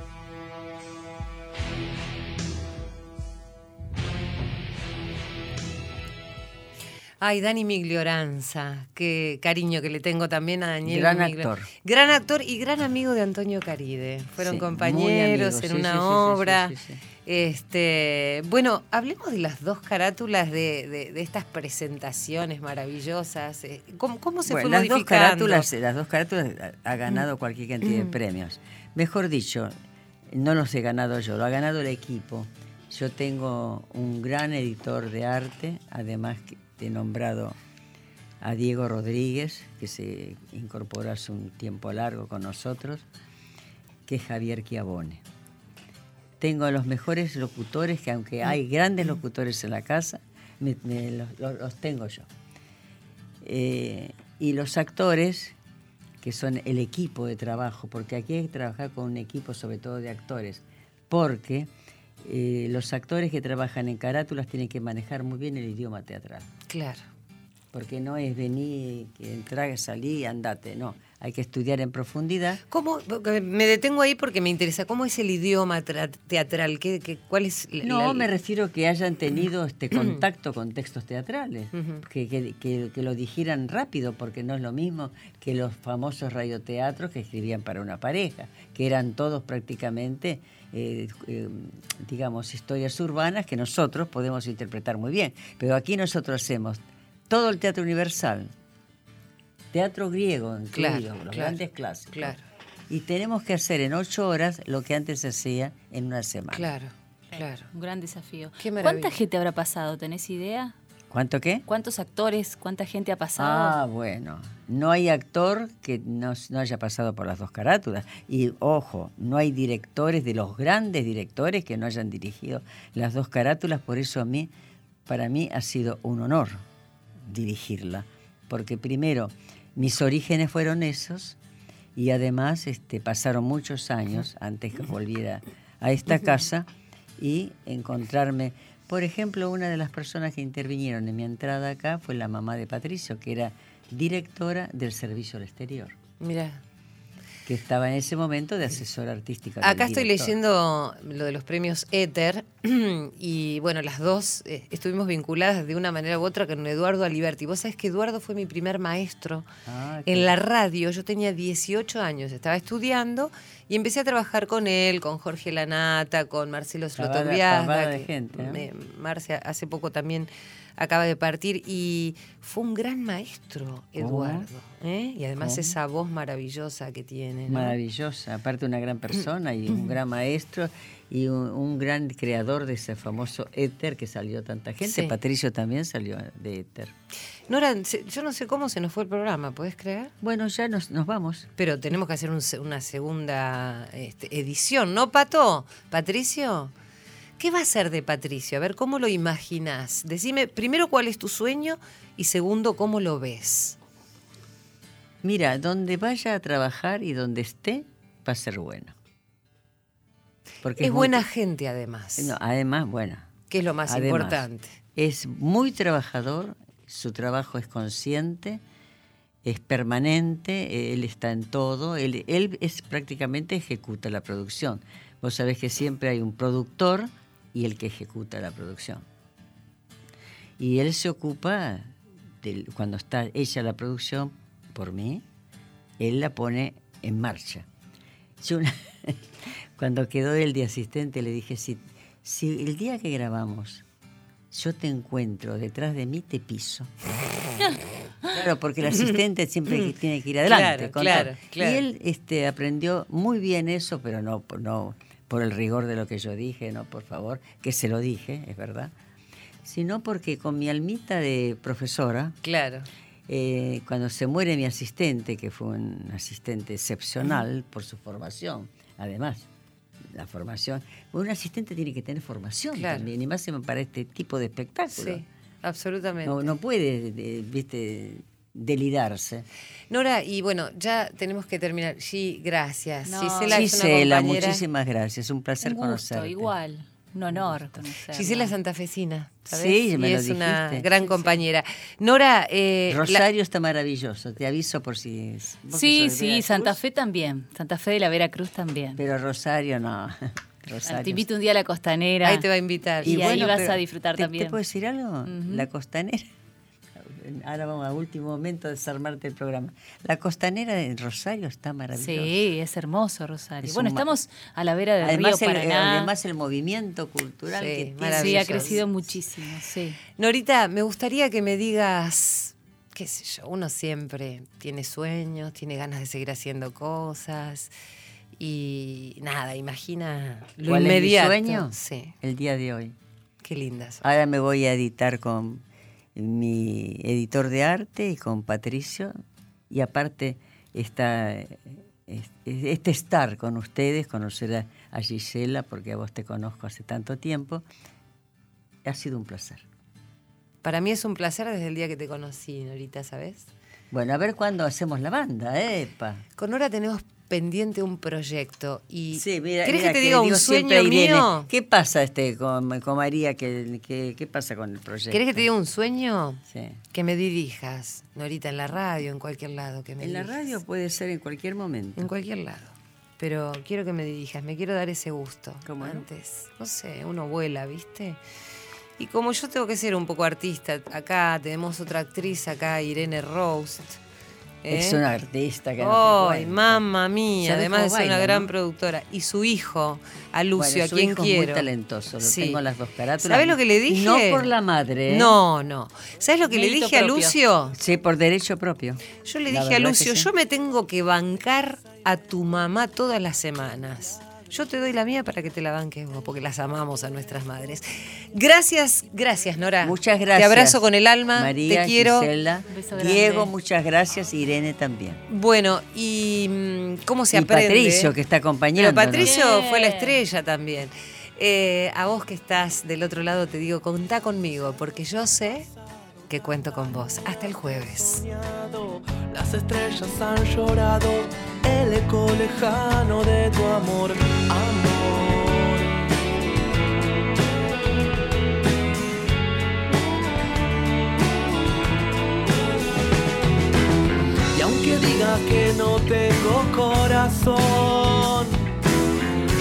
Ay, Dani Miglioranza, qué cariño que le tengo también a Daniel. Gran actor. Gran actor y gran amigo de Antonio Caride. Fueron Sí, compañeros amigos, en sí, una sí, obra. Este, bueno, hablemos de las dos carátulas de, de- de estas presentaciones maravillosas. Eh, ¿Cómo, cómo se Bueno, fue las dos carátulas, las dos carátulas ha ha ganado cualquier cantidad de premios. Mejor dicho, no los he ganado yo, lo ha ganado el equipo. Yo tengo un gran editor de arte, además he nombrado a Diego Rodríguez, que se incorporó hace un tiempo largo con nosotros, que es Javier Chiavone. Tengo a los mejores locutores, que aunque hay grandes locutores en la casa, los tengo yo. Eh, y los actores, que son el equipo de trabajo, porque aquí hay que trabajar con un equipo sobre todo de actores, porque eh, los actores que trabajan en carátulas tienen que manejar muy bien el idioma teatral, Claro. porque no es venir, que entrar, salir, andate, no, hay que estudiar en profundidad. ¿Cómo, me detengo ahí porque me interesa, ¿cómo es el idioma tra- teatral? ¿Qué, qué- cuál es la- No, la- me refiero que hayan tenido este contacto con textos teatrales, que, que- que- que lo dijeran rápido, porque no es lo mismo que los famosos radioteatros que escribían para una pareja, que eran todos prácticamente, eh, eh, digamos, historias urbanas que nosotros podemos interpretar muy bien. Pero aquí nosotros hacemos todo el teatro universal, teatro griego incluido, Claro, los claro, grandes clásicos. claro. Y tenemos que hacer en ocho horas lo que antes se hacía en una semana. Claro, claro. Un gran desafío. ¿Cuánta gente habrá pasado? ¿Tenés idea? ¿Cuánto qué? ¿Cuántos actores? ¿Cuánta gente ha Ah, pasado? bueno. No hay actor que no, no haya pasado por las dos carátulas. Y ojo, no hay directores de los grandes directores que no hayan dirigido las dos carátulas. Por eso a mí, para mí ha sido un honor dirigirla. Porque primero, mis orígenes fueron esos y además este, pasaron muchos años antes que volviera a esta casa y encontrarme. Por ejemplo, una de las personas que intervinieron en mi entrada acá fue la mamá de Patricio, que era directora del servicio al exterior, Mira, que estaba en ese momento de asesora artística. acá estoy leyendo lo de los premios Éter y bueno, las dos eh, estuvimos vinculadas de una manera u otra con Eduardo Aliberti. Vos sabés que Eduardo fue mi primer maestro Ah, en la radio. Yo tenía 18 años, estaba estudiando y empecé a trabajar con él, con Jorge Lanata, con Marcelo Slotoviazda. gente, ¿no? me- Marcia hace poco también acaba de partir y fue un gran maestro, Eduardo. ¿eh? Y además ¿Cómo? esa voz maravillosa que tiene. ¿no? Maravillosa, aparte una gran persona y un gran maestro y un, un gran creador de ese famoso éter que salió tanta gente. Sí. Patricio también salió de éter. Nora, yo no sé cómo se nos fue el programa, ¿puedes creer? Bueno, ya nos, nos vamos. Pero tenemos que hacer un una segunda este, edición, ¿no, Pato? ¿Patricio? ¿Qué va a ser de Patricio? A ver, ¿cómo lo imaginás? Decime primero cuál es tu sueño y segundo, ¿cómo lo ves? Mira, donde vaya a trabajar y donde esté, va a ser bueno. Porque Es muy- buena gente, además, No, además, bueno, que es lo más además, importante. es muy trabajador, su trabajo es consciente, es permanente, él está en todo, él, él es prácticamente ejecuta la producción. Vos sabés que siempre hay un productor y el que ejecuta la producción. Y él se ocupa, del- cuando está hecha la producción por mí, él la pone en marcha. Yo una- cuando quedó él de asistente le dije, si, si el día que grabamos yo te encuentro detrás de mí, te piso. Claro, porque el asistente siempre tiene que ir adelante. Claro, claro. Y él este, aprendió muy bien eso, pero no, por- no por el rigor de lo que yo dije, no, por favor, que se lo dije, es verdad, sino porque con mi almita de profesora, Claro. eh, cuando se muere mi asistente, que fue un asistente excepcional por su formación, además, la formación, un asistente tiene que tener formación Claro. también, y más para este tipo de espectáculo. Sí, absolutamente. No, no puede, eh, viste, delidarse. Nora, y bueno, ya tenemos que terminar. Sí, gracias. No. Gisela, es una Gisela, muchísimas gracias, un placer Un gusto, conocerte. igual. Un honor conocerla. Gisela santafesina, ¿sabes? Sí, me y lo es una gran compañera. Nora, eh, la- Rosario está maravilloso, te aviso por si... es- Sí, sí, Santa Fe también. Santa Fe de la Veracruz también. Pero Rosario no. Rosario. Te invito un día a la costanera. ahí te va a invitar. Y, ahí vas pero a disfrutar ¿te- también. ¿Te puedo decir algo? La costanera. Ahora vamos a último momento a desarmarte el programa. La costanera de Rosario está maravillosa. Sí, es hermoso, Rosario. Es bueno, estamos a la vera del Además río el, Paraná. además el movimiento cultural Sí, que tiene. sí, ha crecido muchísimo, sí. Norita, me gustaría que me digas, qué sé yo, uno siempre tiene sueños, tiene ganas de seguir haciendo cosas y nada, imagina lo ¿Cuál es mi inmediato. sueño? Sí, El día de hoy. qué lindas. Ahora me voy a editar con mi editor de arte y con Patricio. Y aparte está eh, es- este estar con ustedes, conocer a, a Gisela, porque a vos te conozco hace tanto tiempo, ha sido un placer. Para mí es un placer desde el día que te conocí, Norita, ¿sabes? Bueno, a ver cuándo hacemos la banda, epa. Con Nora tenemos pendiente un proyecto y Sí, mira, ¿querés mira que te diga un sueño mío? ¿Qué pasa este con, con María? ¿Qué, qué, qué pasa con el proyecto? ¿Querés que te diga un sueño? Sí. Que me dirijas, Norita, en la radio, en cualquier lado. Que me En la radio puede ser en cualquier momento. En cualquier lado. Pero quiero que me dirijas, me quiero dar ese gusto. ¿Cómo no? antes. No sé, uno vuela, ¿viste? Y como yo tengo que ser un poco artista, acá tenemos otra actriz, acá Irene Roast. ¿Eh? Es una artista que no ¡Ay, mamma mía! ¿Sabés Además de cómo ser una baila, gran no? productora. Y su hijo, a Lucio, Bueno, a quien hijo quiero. Es muy talentoso, lo Sí. tengo las dos carátulas. ¿Sabés lo que le dije? No por la madre. ¿eh? No, no. ¿Sabes lo que le dije a. Lucio? Sí, por derecho propio. Yo le La dije a Lucio, sí. yo me tengo que bancar a tu mamá todas las semanas. Yo te doy la mía para que te la banques vos, porque las amamos a nuestras madres. Gracias, gracias, Nora. Muchas gracias. Te abrazo con el alma. María, te quiero. Gisela. Diego, muchas gracias. Irene también. Bueno, y mm, cómo se y aprende. Patricio, que está acompañando. Pero Patricio fue la estrella también. Eh, a vos que estás del otro lado te digo, contá conmigo, porque yo sé que cuento con vos. Hasta el jueves. Las estrellas han llorado, el eco lejano de tu amor. No tengo corazón,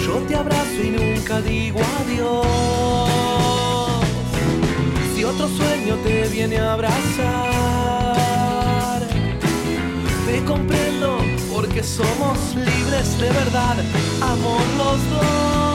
yo te abrazo y nunca digo adiós. Si otro sueño te viene a abrazar, te comprendo porque somos libres de verdad, amor los dos.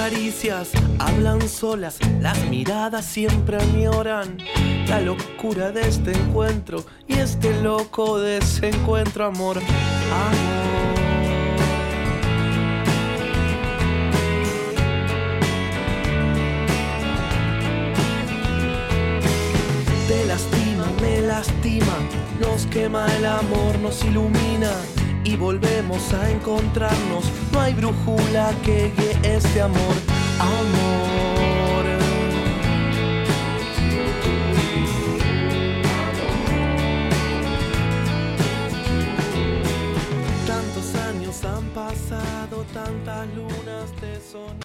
Caricias hablan solas, las miradas siempre añoran la locura de este encuentro y este loco desencuentro, amor, amor. Te lastima, me lastima, nos quema el amor, nos ilumina y volvemos a encontrarnos. No hay brújula que guíe este amor, amor. Tantos años han pasado, tantas lunas de sol.